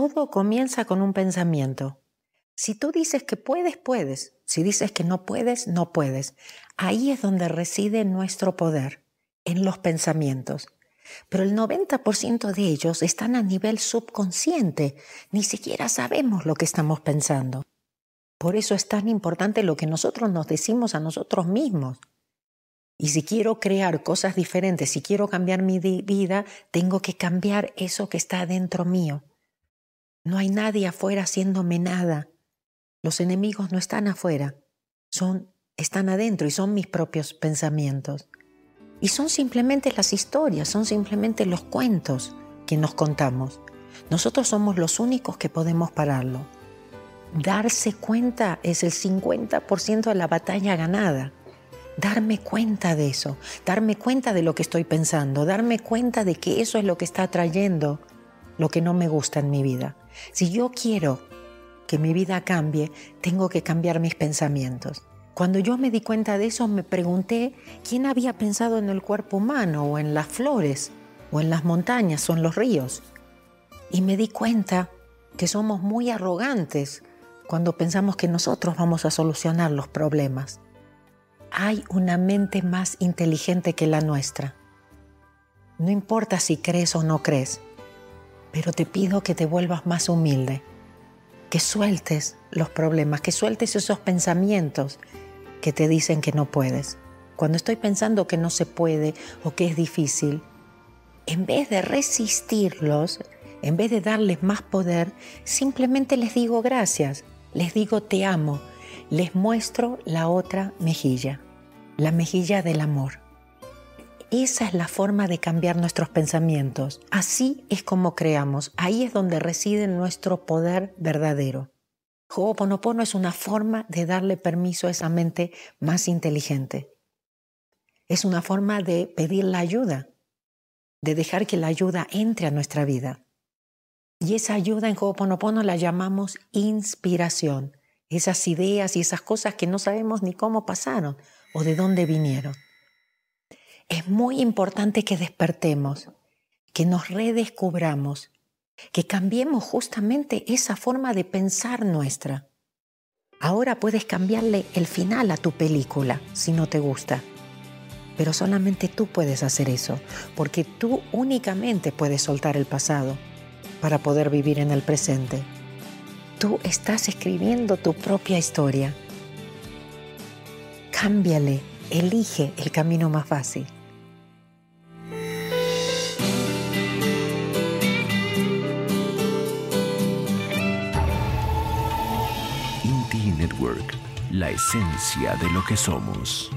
Todo comienza con un pensamiento. Si tú dices que puedes, puedes. Si dices que no puedes, no puedes. Ahí es donde reside nuestro poder, en los pensamientos. Pero el 90% de ellos están a nivel subconsciente. Ni siquiera sabemos lo que estamos pensando. Por eso es tan importante lo que nosotros nos decimos a nosotros mismos. Y si quiero crear cosas diferentes, si quiero cambiar mi vida, tengo que cambiar eso que está dentro mío. No hay nadie afuera haciéndome nada. Los enemigos no están afuera, son están adentro y son mis propios pensamientos. Y son simplemente las historias, son simplemente los cuentos que nos contamos. Nosotros somos los únicos que podemos pararlo. Darse cuenta es el 50% de la batalla ganada. Darme cuenta de eso, darme cuenta de lo que estoy pensando, darme cuenta de que eso es lo que está trayendo lo que no me gusta en mi vida. Si yo quiero que mi vida cambie, tengo que cambiar mis pensamientos. Cuando yo me di cuenta de eso, me pregunté quién había pensado en el cuerpo humano o en las flores o en las montañas o en los ríos. Y me di cuenta que somos muy arrogantes cuando pensamos que nosotros vamos a solucionar los problemas. Hay una mente más inteligente que la nuestra. No importa si crees o no crees, pero te pido que te vuelvas más humilde, que sueltes los problemas, que sueltes esos pensamientos que te dicen que no puedes. Cuando estoy pensando que no se puede o que es difícil, en vez de resistirlos, en vez de darles más poder, simplemente les digo gracias, les digo te amo, les muestro la otra mejilla, la mejilla del amor. Esa es la forma de cambiar nuestros pensamientos. Así es como creamos. Ahí es donde reside nuestro poder verdadero. Ho'oponopono es una forma de darle permiso a esa mente más inteligente. Es una forma de pedir la ayuda, de dejar que la ayuda entre a nuestra vida. Y esa ayuda en Ho'oponopono la llamamos inspiración, esas ideas y esas cosas que no sabemos ni cómo pasaron o de dónde vinieron. Es muy importante que despertemos, que nos redescubramos, que cambiemos justamente esa forma de pensar nuestra. Ahora puedes cambiarle el final a tu película si no te gusta. Pero solamente tú puedes hacer eso, porque tú únicamente puedes soltar el pasado para poder vivir en el presente. Tú estás escribiendo tu propia historia. Cámbiale, elige el camino más fácil. La esencia de lo que somos.